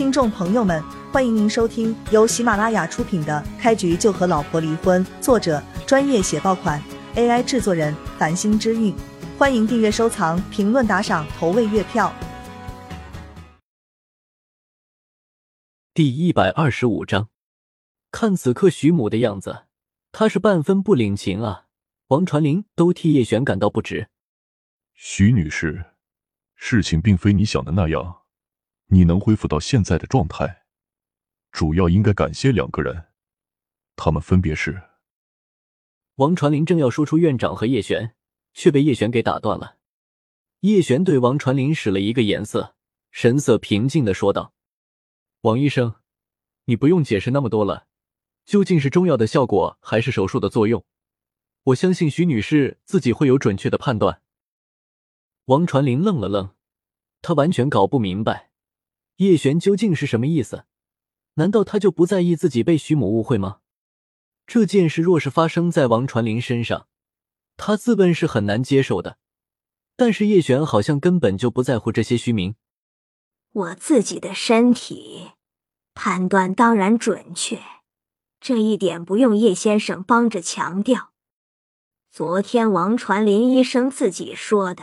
听众朋友们，欢迎您收听由喜马拉雅出品的《开局就和老婆离婚》，作者专业写爆款，AI 制作人繁星之韵。欢迎订阅、收藏、评论、打赏、投喂月票。第一百二十五章，看此刻徐母的样子，他是半分不领情啊！王传林都替叶璇感到不值。徐女士，事情并非你想的那样，你能恢复到现在的状态，主要应该感谢两个人，他们分别是……王传林正要说出院长和叶璇，却被叶璇给打断了。叶璇对王传林使了一个眼色，神色平静的说道：“王医生，你不用解释那么多了，究竟是中药的效果还是手术的作用？我相信徐女士自己会有准确的判断。”王传林愣了愣，他完全搞不明白叶璇究竟是什么意思。难道他就不在意自己被徐母误会吗？这件事若是发生在王传林身上，他自问是很难接受的。但是叶璇好像根本就不在乎这些虚名。我自己的身体判断当然准确，这一点不用叶先生帮着强调。昨天王传林医生自己说的，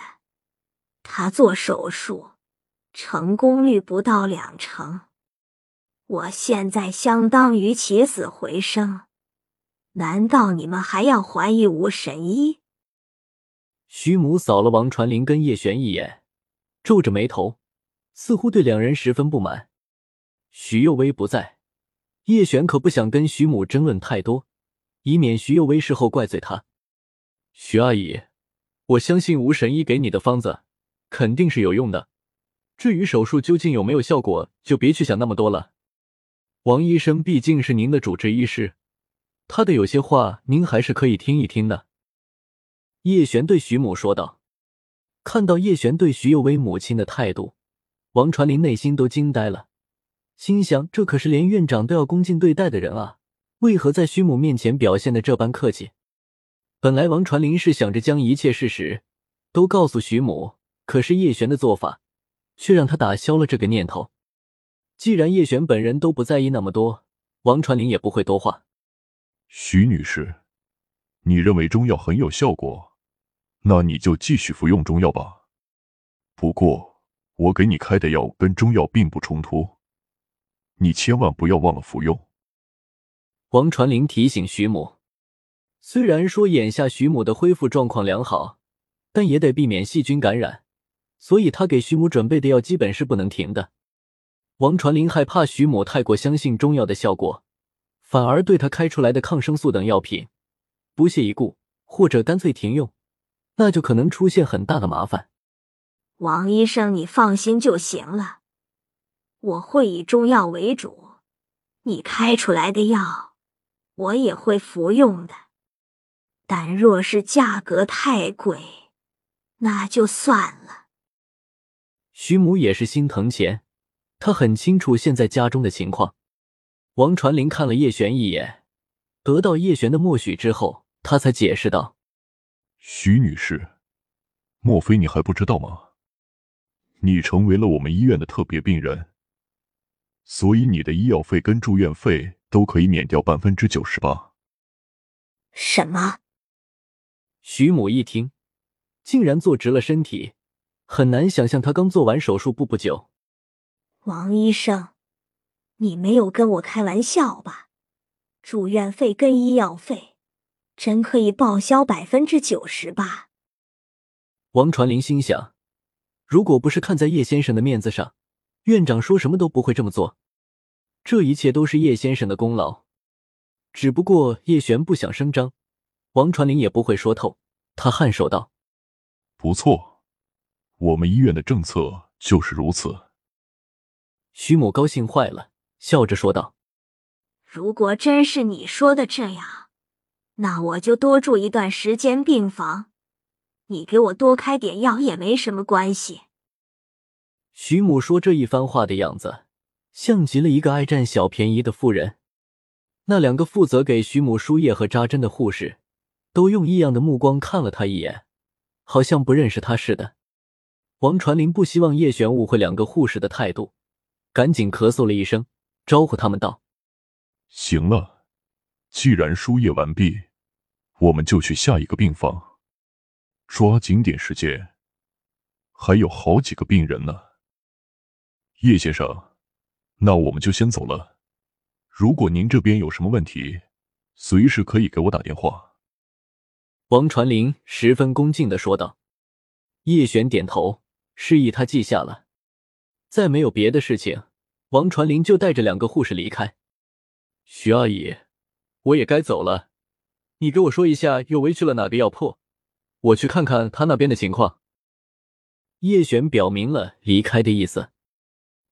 他做手术成功率不到两成。我现在相当于起死回生，难道你们还要怀疑无神医？徐母扫了王传林跟叶璇一眼，皱着眉头，似乎对两人十分不满。徐幼薇不在，叶璇可不想跟徐母争论太多，以免徐幼薇事后怪罪他。徐阿姨，我相信吴神医给你的方子肯定是有用的。至于手术究竟有没有效果，就别去想那么多了。王医生毕竟是您的主治医师，他的有些话您还是可以听一听的。叶璇对徐母说道：“看到叶璇对徐幼薇母亲的态度，王传林内心都惊呆了，心想：这可是连院长都要恭敬对待的人啊，为何在徐母面前表现的这般客气？本来王传林是想着将一切事实都告诉徐母，可是叶璇的做法却让他打消了这个念头。既然叶璇本人都不在意那么多，王传林也不会多话。徐女士，你认为中药很有效果？”那你就继续服用中药吧。不过我给你开的药跟中药并不冲突，你千万不要忘了服用。王传林提醒徐母，虽然说眼下徐母的恢复状况良好，但也得避免细菌感染，所以他给徐母准备的药基本是不能停的。王传林害怕徐母太过相信中药的效果，反而对他开出来的抗生素等药品不屑一顾，或者干脆停用。那就可能出现很大的麻烦。王医生，你放心就行了，我会以中药为主，你开出来的药我也会服用的。但若是价格太贵，那就算了。徐母也是心疼钱，她很清楚现在家中的情况。王传林看了叶璇一眼，得到叶璇的默许之后，他才解释道。徐女士，莫非你还不知道吗？你成为了我们医院的特别病人，所以你的医药费跟住院费都可以免掉百分之九十八。什么？徐母一听，竟然坐直了身体，很难想象他刚做完手术不不久。王医生，你没有跟我开玩笑吧？住院费跟医药费。真可以报销百分之九十吧？王传林心想，如果不是看在叶先生的面子上，院长说什么都不会这么做。这一切都是叶先生的功劳，只不过叶璇不想声张，王传林也不会说透。他颔首道：“不错，我们医院的政策就是如此。”徐母高兴坏了，笑着说道：“如果真是你说的这样。”那我就多住一段时间病房，你给我多开点药也没什么关系。徐母说这一番话的样子，像极了一个爱占小便宜的妇人。那两个负责给徐母输液和扎针的护士，都用异样的目光看了他一眼，好像不认识他似的。王传林不希望叶璇误会两个护士的态度，赶紧咳嗽了一声，招呼他们道：“行了，既然输液完毕，我们就去下一个病房，抓紧点时间，还有好几个病人呢。”叶先生，那我们就先走了。如果您这边有什么问题，随时可以给我打电话。”王传林十分恭敬的说道。叶璇点头，示意他记下了。再没有别的事情，王传林就带着两个护士离开。徐阿姨，我也该走了，你给我说一下又围去了哪个药铺，我去看看他那边的情况。叶璇表明了离开的意思。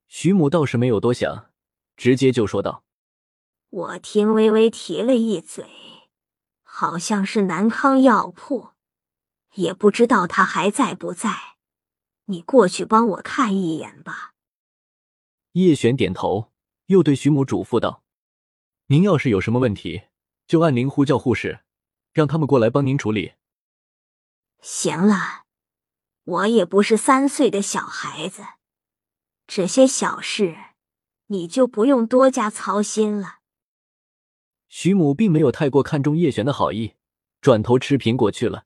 徐母倒是没有多想，直接就说道：“我听微微提了一嘴，好像是南康药铺，也不知道他还在不在。你过去帮我看一眼吧。”叶璇点头，又对徐母嘱咐道：“您要是有什么问题，就按铃呼叫护士，让他们过来帮您处理。”行了，我也不是三岁的小孩子。这些小事，你就不用多加操心了。徐母并没有太过看重叶璇的好意，转头吃苹果去了。